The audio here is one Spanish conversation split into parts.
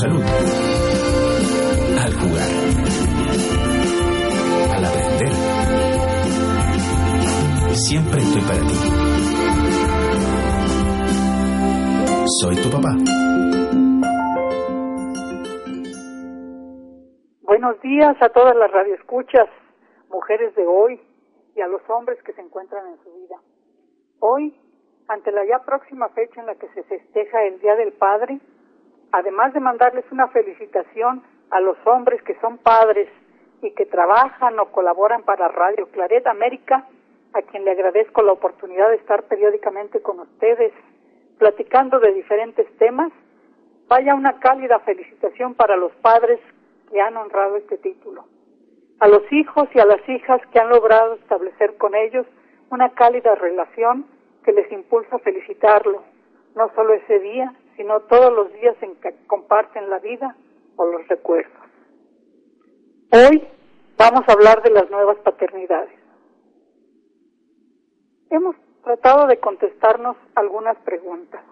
salud, al jugar, al aprender. Siempre estoy para ti. Soy tu papá. Buenos días a todas las radioescuchas, mujeres de hoy y a los hombres que se encuentran en su vida. Hoy ante la ya próxima fecha en la que se festeja el Día del Padre, además de mandarles una felicitación a los hombres que son padres y que trabajan o colaboran para Radio Claret América, a quien le agradezco la oportunidad de estar periódicamente con ustedes platicando de diferentes temas, vaya una cálida felicitación para los padres que han honrado este título. A los hijos y a las hijas que han logrado establecer con ellos una cálida relación que les impulsa a felicitarlo, no solo ese día, sino todos los días en que comparten la vida o los recuerdos. Hoy vamos a hablar de las nuevas paternidades. Hemos tratado de contestarnos algunas preguntas.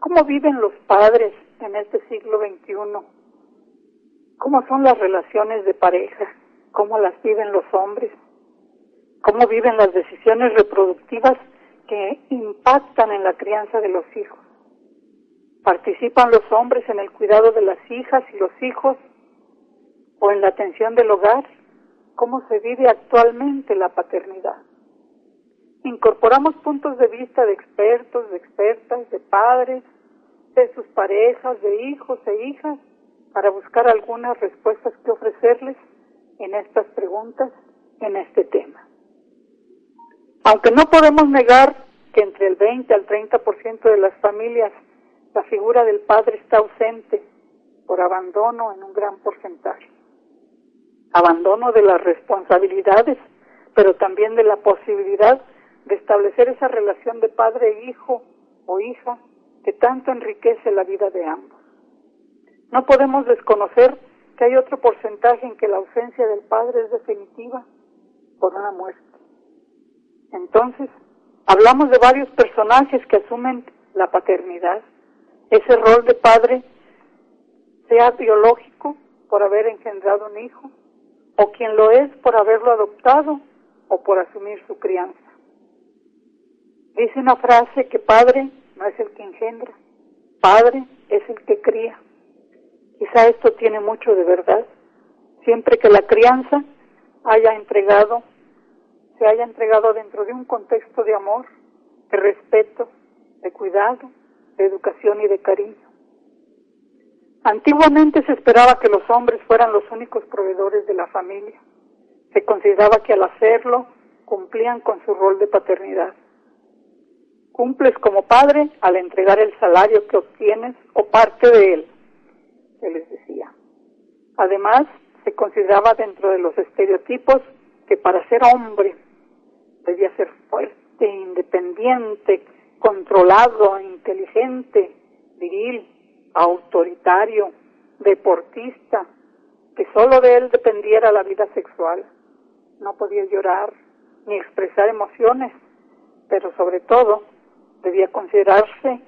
¿Cómo viven los padres en este siglo XXI? ¿Cómo son las relaciones de pareja? ¿Cómo las viven los hombres? ¿Cómo viven las decisiones reproductivas que impactan en la crianza de los hijos. Participan los hombres en el cuidado de las hijas y los hijos o en la atención del hogar. ¿Cómo se vive actualmente la paternidad? Incorporamos puntos de vista de expertos, de expertas, de padres, de sus parejas, de hijos e hijas, para buscar algunas respuestas que ofrecerles en estas preguntas, en este tema. Aunque no podemos negar que entre el 20 al 30% de las familias la figura del padre está ausente por abandono en un gran porcentaje. Abandono de las responsabilidades, pero también de la posibilidad de establecer esa relación de padre-hijo o hija que tanto enriquece la vida de ambos. No podemos desconocer que hay otro porcentaje en que la ausencia del padre es definitiva por una muerte. Entonces, hablamos de varios personajes que asumen la paternidad. Ese rol de padre, sea biológico por haber engendrado un hijo, o quien lo es por haberlo adoptado o por asumir su crianza. Dice una frase que padre no es el que engendra, padre es el que cría. Quizá esto tiene mucho de verdad, siempre que la crianza haya entregado se haya entregado dentro de un contexto de amor, de respeto, de cuidado, de educación y de cariño. Antiguamente se esperaba que los hombres fueran los únicos proveedores de la familia. Se consideraba que al hacerlo cumplían con su rol de paternidad. Cumples como padre al entregar el salario que obtienes o parte de él, se les decía. Además, se consideraba dentro de los estereotipos que para ser hombre debía ser fuerte, independiente, controlado, inteligente, viril, autoritario, deportista, que solo de él dependiera la vida sexual. No podía llorar ni expresar emociones, pero sobre todo debía considerarse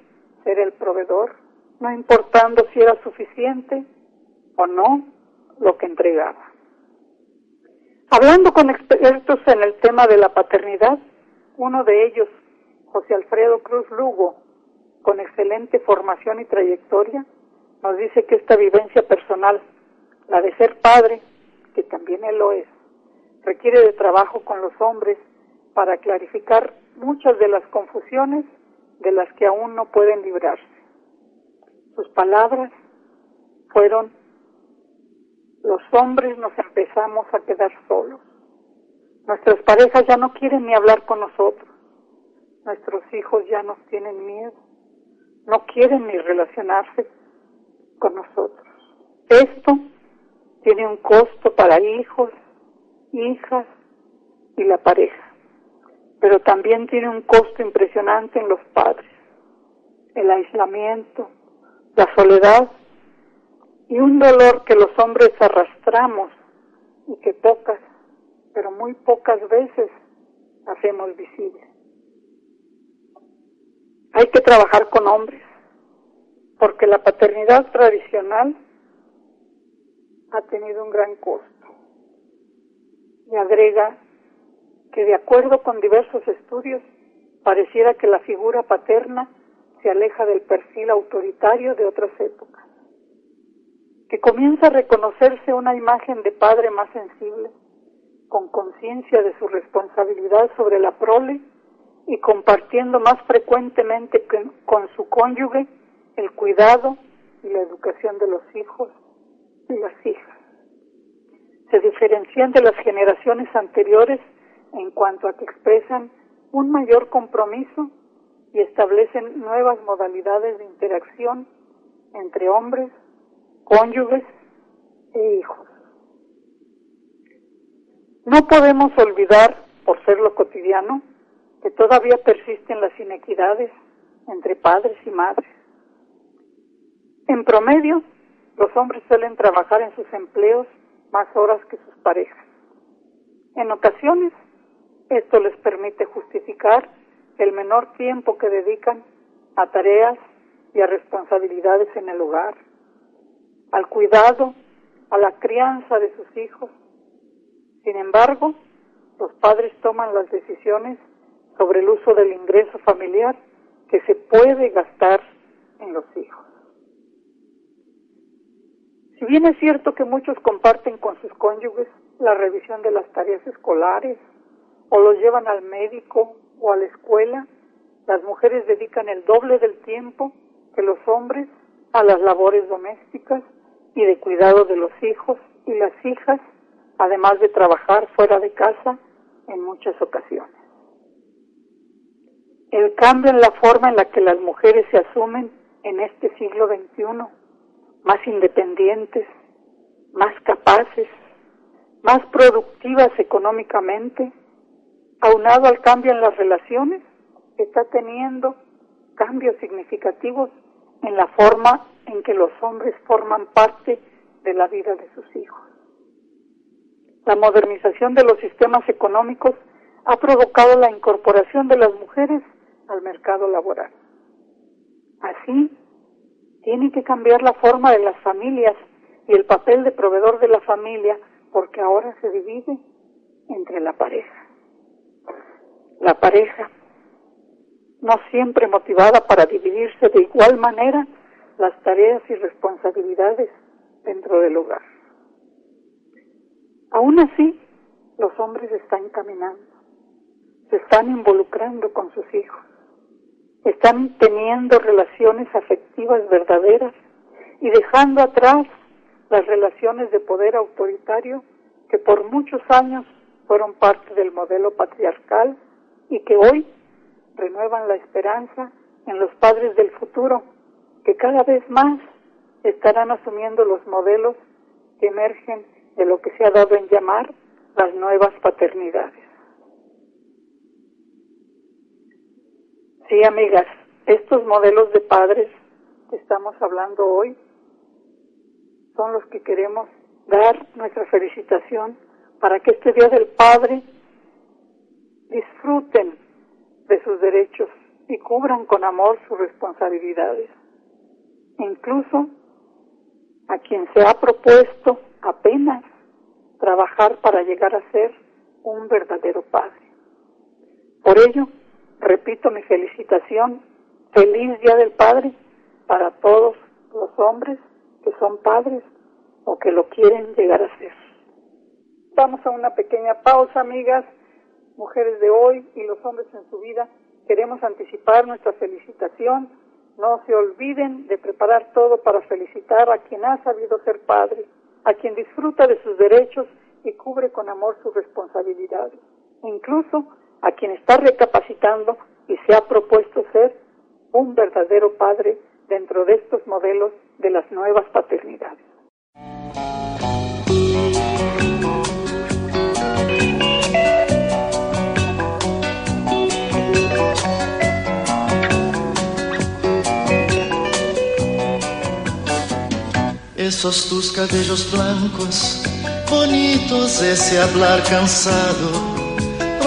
ser el proveedor, no importando si era suficiente o no lo que entregaba. Hablando con expertos en el tema de la paternidad, uno de ellos, José Alfredo Cruz Lugo, con excelente formación y trayectoria, nos dice que esta vivencia personal, la de ser padre, que también él lo es, requiere de trabajo con los hombres para clarificar muchas de las confusiones de las que aún no pueden librarse. Sus palabras fueron los hombres nos empezamos a quedar solos. Nuestras parejas ya no quieren ni hablar con nosotros. Nuestros hijos ya nos tienen miedo. no quieren ni relacionarse con nosotros. Esto tiene un costo para hijos, hijas y la pareja, pero también tiene un costo impresionante en los padres. El aislamiento, la soledad y un dolor que los hombres arrastramos y que pocas, pero muy pocas veces hacemos visible. Hay que trabajar con hombres, porque la paternidad tradicional ha tenido un gran costo. Y agrega que de acuerdo con diversos estudios, pareciera que la figura paterna se aleja del perfil autoritario de otras épocas, que comienza a reconocerse una imagen de padre más sensible, con conciencia de su responsabilidad sobre la prole y compartiendo más frecuentemente con su cónyuge el cuidado y la educación de los hijos y las hijas. Se diferencian de las generaciones anteriores en cuanto a que expresan un mayor compromiso y establecen nuevas modalidades de interacción entre hombres, cónyuges e hijos. No podemos olvidar, por ser lo cotidiano, que todavía persisten las inequidades entre padres y madres. En promedio, los hombres suelen trabajar en sus empleos más horas que sus parejas. En ocasiones, esto les permite justificar el menor tiempo que dedican a tareas y a responsabilidades en el hogar, al cuidado, a la crianza de sus hijos. Sin embargo, los padres toman las decisiones sobre el uso del ingreso familiar que se puede gastar en los hijos. Si bien es cierto que muchos comparten con sus cónyuges la revisión de las tareas escolares o los llevan al médico o a la escuela, las mujeres dedican el doble del tiempo que los hombres a las labores domésticas y de cuidado de los hijos y las hijas, además de trabajar fuera de casa en muchas ocasiones. El cambio en la forma en la que las mujeres se asumen en este siglo XXI más independientes, más capaces, más productivas económicamente, aunado al cambio en las relaciones, está teniendo cambios significativos en la forma en que los hombres forman parte de la vida de sus hijos. La modernización de los sistemas económicos ha provocado la incorporación de las mujeres al mercado laboral. Así, tiene que cambiar la forma de las familias y el papel de proveedor de la familia porque ahora se divide entre la pareja. La pareja, no siempre motivada para dividirse de igual manera las tareas y responsabilidades dentro del hogar. Aún así, los hombres están caminando, se están involucrando con sus hijos están teniendo relaciones afectivas verdaderas y dejando atrás las relaciones de poder autoritario que por muchos años fueron parte del modelo patriarcal y que hoy renuevan la esperanza en los padres del futuro, que cada vez más estarán asumiendo los modelos que emergen de lo que se ha dado en llamar las nuevas paternidades. Sí, amigas, estos modelos de padres que estamos hablando hoy son los que queremos dar nuestra felicitación para que este Día del Padre disfruten de sus derechos y cubran con amor sus responsabilidades. Incluso a quien se ha propuesto apenas trabajar para llegar a ser un verdadero padre. Por ello, repito mi felicitación, feliz Día del Padre para todos los hombres que son padres o que lo quieren llegar a ser. Vamos a una pequeña pausa, amigas, mujeres de hoy y los hombres en su vida. Queremos anticipar nuestra felicitación. No se olviden de preparar todo para felicitar a quien ha sabido ser padre, a quien disfruta de sus derechos y cubre con amor sus responsabilidades. incluso a quien está recapacitando y se ha propuesto ser un verdadero padre dentro de estos modelos de las nuevas paternidades. Esos tus cabellos blancos, bonitos, ese hablar cansado,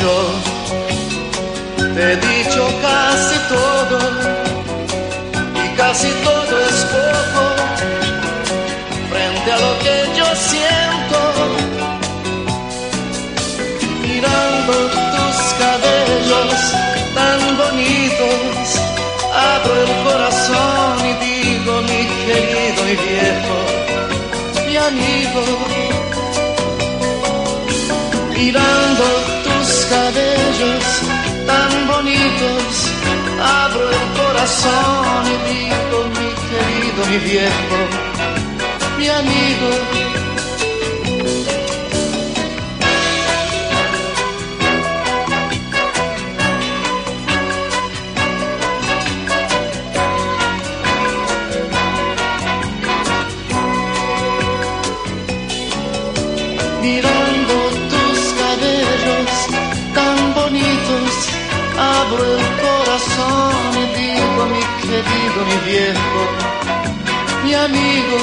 yo te he dicho casi todo y casi todo es poco frente a lo que yo siento mirando tus cabellos tan bonitos abro el corazón y digo mi querido y viejo mi amigo mirando abro el corazón y digo, mi querido, mi viejo, mi amigo mi viejo, mi amigo,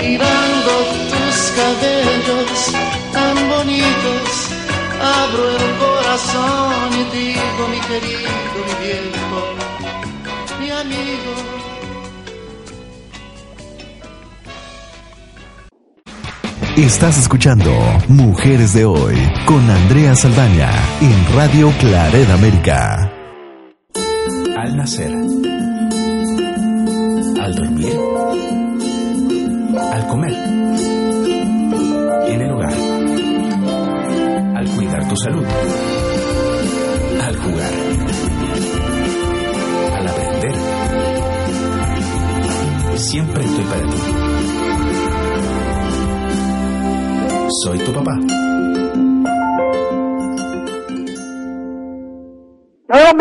mirando tus cabellos tan bonitos, abro el corazón y digo, mi querido, mi viejo, mi amigo. Estás escuchando Mujeres de Hoy con Andrea Saldaña en Radio Claret América al dormir, al comer, en el hogar, al cuidar tu salud, al jugar, al aprender. Siempre estoy para ti. Soy tu papá.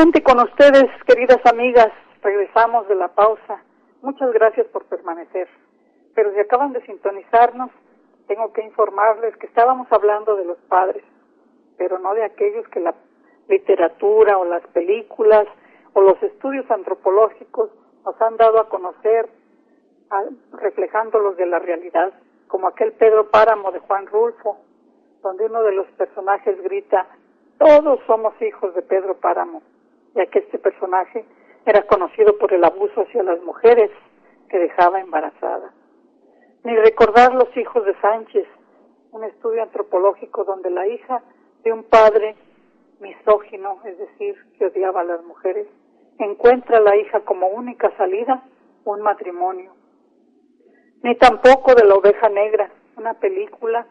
Nuevamente con ustedes, queridas amigas, regresamos de la pausa. Muchas gracias por permanecer. Pero si acaban de sintonizarnos, tengo que informarles que estábamos hablando de los padres, pero no de aquellos que la literatura o las películas o los estudios antropológicos nos han dado a conocer, reflejándolos de la realidad, como aquel Pedro Páramo de Juan Rulfo, donde uno de los personajes grita, todos somos hijos de Pedro Páramo, ya que este personaje era conocido por el abuso hacia las mujeres que dejaba embarazadas. Ni recordar los hijos de Sánchez, un estudio antropológico donde la hija de un padre misógino, es decir, que odiaba a las mujeres, encuentra a la hija como única salida un matrimonio ni tampoco de La Oveja Negra, una película,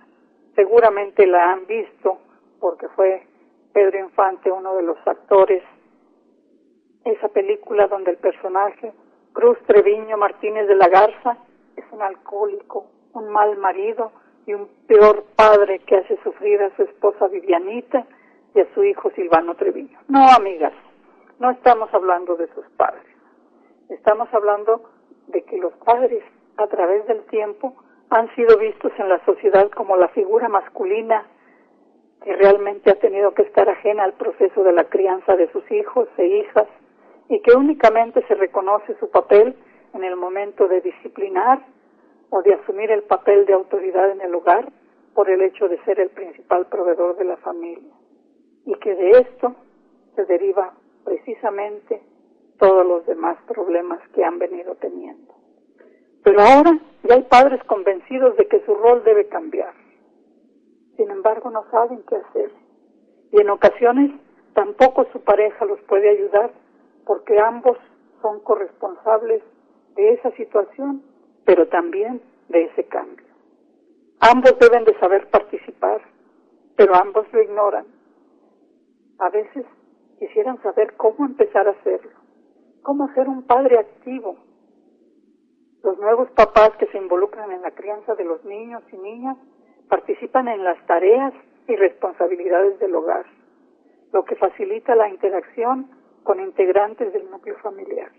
seguramente la han visto porque fue Pedro Infante uno de los actores. Esa película donde el personaje Cruz Treviño Martínez de la Garza es un alcohólico, un mal marido y un peor padre que hace sufrir a su esposa Vivianita y a su hijo Silvano Treviño. No, amigas, no estamos hablando de sus padres. Estamos hablando de que los padres, a través del tiempo, han sido vistos en la sociedad como la figura masculina que realmente ha tenido que estar ajena al proceso de la crianza de sus hijos e hijas y que únicamente se reconoce su papel en el momento de disciplinar o de asumir el papel de autoridad en el hogar por el hecho de ser el principal proveedor de la familia y que de esto se deriva precisamente todos los demás problemas que han venido teniendo. Pero ahora ya hay padres convencidos de que su rol debe cambiar. Sin embargo, no saben qué hacer. Y en ocasiones tampoco su pareja los puede ayudar porque ambos son corresponsables de esa situación, pero también de ese cambio. Ambos deben de saber participar, pero ambos lo ignoran. A veces quisieran saber cómo empezar a hacerlo, cómo ser un padre activo. Los nuevos papás que se involucran en la crianza de los niños y niñas participan en las tareas y responsabilidades del hogar, lo que facilita la interacción con integrantes del núcleo familiar.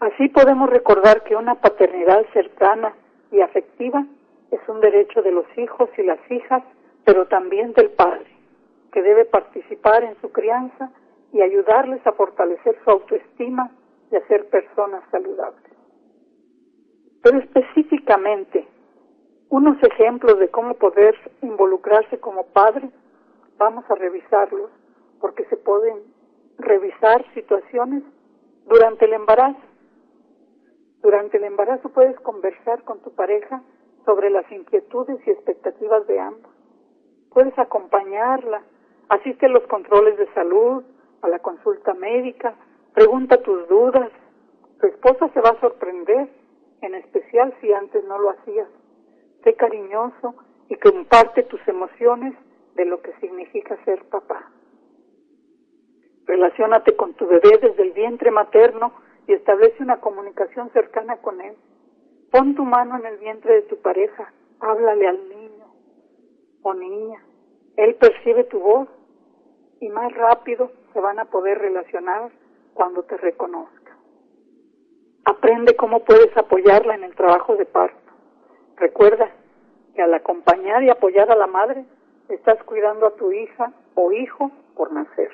Así podemos recordar que una paternidad cercana y afectiva es un derecho de los hijos y las hijas, pero también del padre, que debe participar en su crianza y ayudarles a fortalecer su autoestima y a ser personas saludables. Pero específicamente, unos ejemplos de cómo poder involucrarse como padre, vamos a revisarlos porque se pueden revisar situaciones durante el embarazo. Durante el embarazo puedes conversar con tu pareja sobre las inquietudes y expectativas de ambos. Puedes acompañarla, asiste a los controles de salud, a la consulta médica, pregunta tus dudas. Tu esposa se va a sorprender, en especial si antes no lo hacías. Sé cariñoso y comparte tus emociones de lo que significa ser papá. Relaciónate con tu bebé desde el vientre materno y establece una comunicación cercana con él. Pon tu mano en el vientre de tu pareja, háblale al niño o niña. Él percibe tu voz y más rápido se van a poder relacionar cuando te reconozca. Aprende cómo puedes apoyarla en el trabajo de parto. Recuerda que al acompañar y apoyar a la madre, estás cuidando a tu hija o hijo por nacer.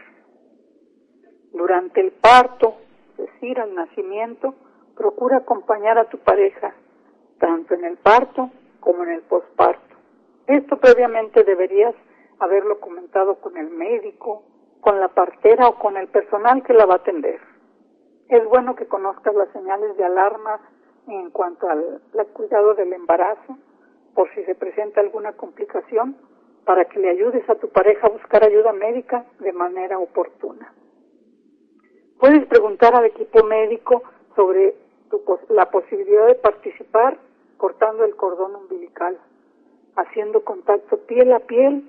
Durante el parto, es decir, al nacimiento, procura acompañar a tu pareja, tanto en el parto como en el posparto. Esto previamente deberías haberlo comentado con el médico, con la partera o con el personal que la va a atender. Es bueno que conozcas las señales de alarma en cuanto al, cuidado del embarazo, por si se presenta alguna complicación, para que le ayudes a tu pareja a buscar ayuda médica de manera oportuna. Puedes preguntar al equipo médico sobre la posibilidad de participar cortando el cordón umbilical, haciendo contacto piel a piel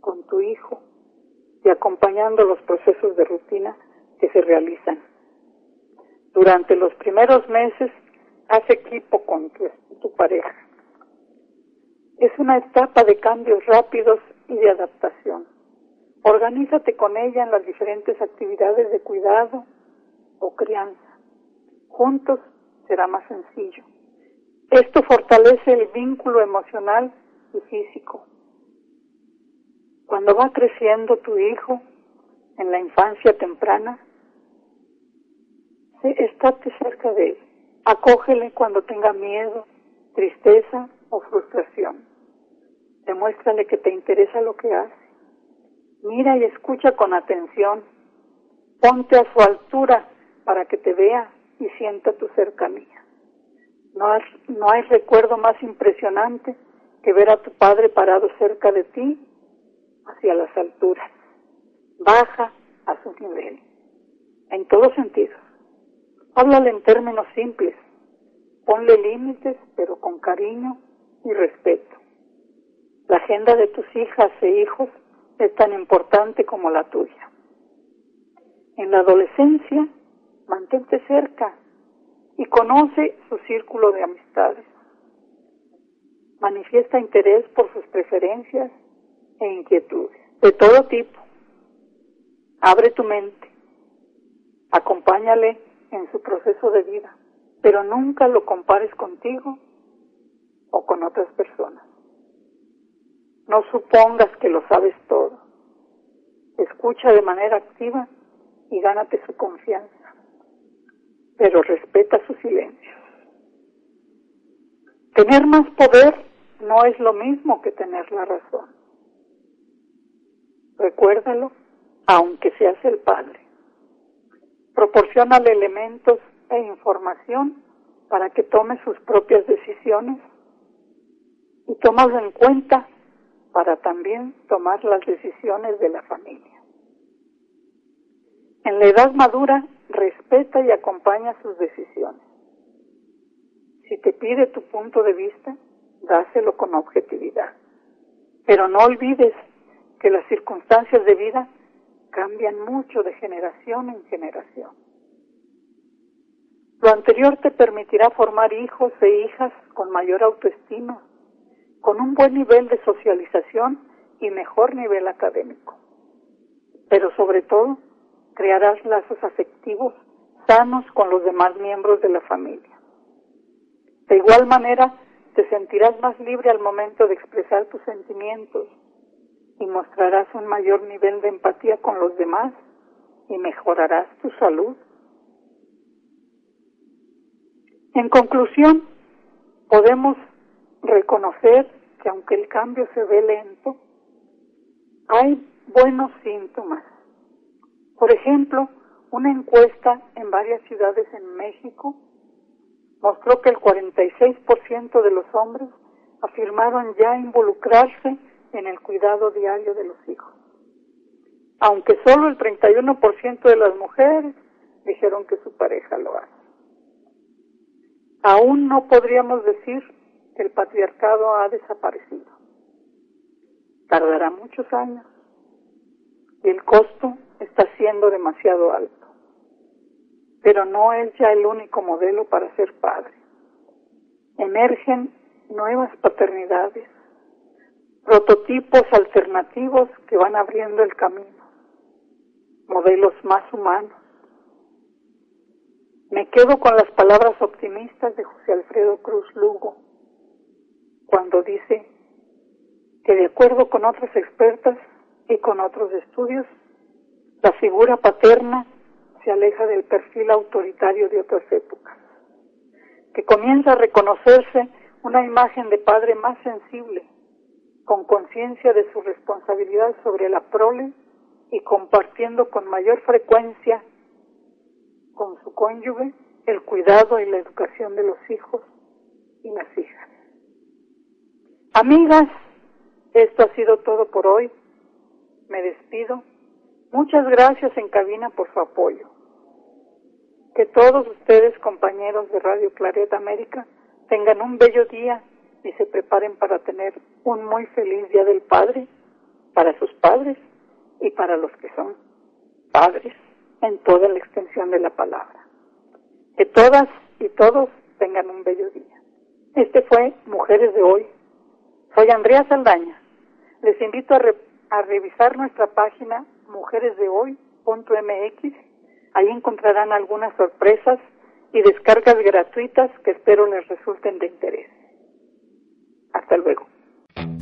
con tu hijo y acompañando los procesos de rutina que se realizan. Durante los primeros meses, haz equipo con tu, tu pareja. Es una etapa de cambios rápidos y de adaptación. Organízate con ella en las diferentes actividades de cuidado o crianza. Juntos será más sencillo. Esto fortalece el vínculo emocional y físico. Cuando va creciendo tu hijo en la infancia temprana, estate cerca de él. Acógele cuando tenga miedo, tristeza o frustración. Demuéstrale que te interesa lo que hace Mira y escucha con atención. Ponte a su altura para que te vea y sienta tu cercanía. No hay, no hay recuerdo más impresionante que ver a tu padre parado cerca de ti hacia las alturas. Baja a su nivel. En todos sentidos. Háblale en términos simples. Ponle límites, pero con cariño y respeto. La agenda de tus hijas e hijos es tan importante como la tuya. En la adolescencia, mantente cerca y conoce su círculo de amistades. Manifiesta interés por sus preferencias e inquietudes de todo tipo. Abre tu mente. Acompáñale en su proceso de vida, pero nunca lo compares contigo o con otras personas. No supongas que lo sabes todo. Escucha de manera activa y gánate su confianza, pero respeta su silencio. Tener más poder no es lo mismo que tener la razón. Recuérdalo, aunque seas el padre. Proporcionale elementos e información para que tome sus propias decisiones y tómalo en cuenta para también tomar las decisiones de la familia. En la edad madura, respeta y acompaña sus decisiones. Si te pide tu punto de vista, dáselo con objetividad. Pero no olvides que las circunstancias de vida cambian mucho de generación en generación. Lo anterior te permitirá formar hijos e hijas con mayor autoestima, un buen nivel de socialización y mejor nivel académico. Pero sobre todo, crearás lazos afectivos sanos con los demás miembros de la familia. De igual manera, te sentirás más libre al momento de expresar tus sentimientos y mostrarás un mayor nivel de empatía con los demás y mejorarás tu salud. En conclusión, podemos reconocer que aunque el cambio se ve lento, hay buenos síntomas. Por ejemplo, una encuesta en varias ciudades en México mostró que el 46% de los hombres afirmaron ya involucrarse en el cuidado diario de los hijos, aunque solo el 31% de las mujeres dijeron que su pareja lo hace. Aún no podríamos decir el patriarcado ha desaparecido. Tardará muchos años y el costo está siendo demasiado alto. Pero no es ya el único modelo para ser padre. Emergen nuevas paternidades, prototipos alternativos que van abriendo el camino, modelos más humanos. Me quedo con las palabras optimistas de José Alfredo Cruz Lugo, cuando dice que de acuerdo con otras expertas y con otros estudios, la figura paterna se aleja del perfil autoritario de otras épocas, que comienza a reconocerse una imagen de padre más sensible, con conciencia de su responsabilidad sobre la prole y compartiendo con mayor frecuencia con su cónyuge el cuidado y la educación de los hijos y las hijas. Amigas, esto ha sido todo por hoy. Me despido. Muchas gracias en cabina por su apoyo. Que todos ustedes, compañeros de Radio Claret América, tengan un bello día y se preparen para tener un muy feliz Día del Padre para sus padres y para los que son padres en toda la extensión de la palabra. Que todas y todos tengan un bello día. Este fue Mujeres de Hoy. Soy Andrea Saldaña. Les invito a, revisar nuestra página mujeresdehoy.mx. Ahí encontrarán algunas sorpresas y descargas gratuitas que espero les resulten de interés. Hasta luego.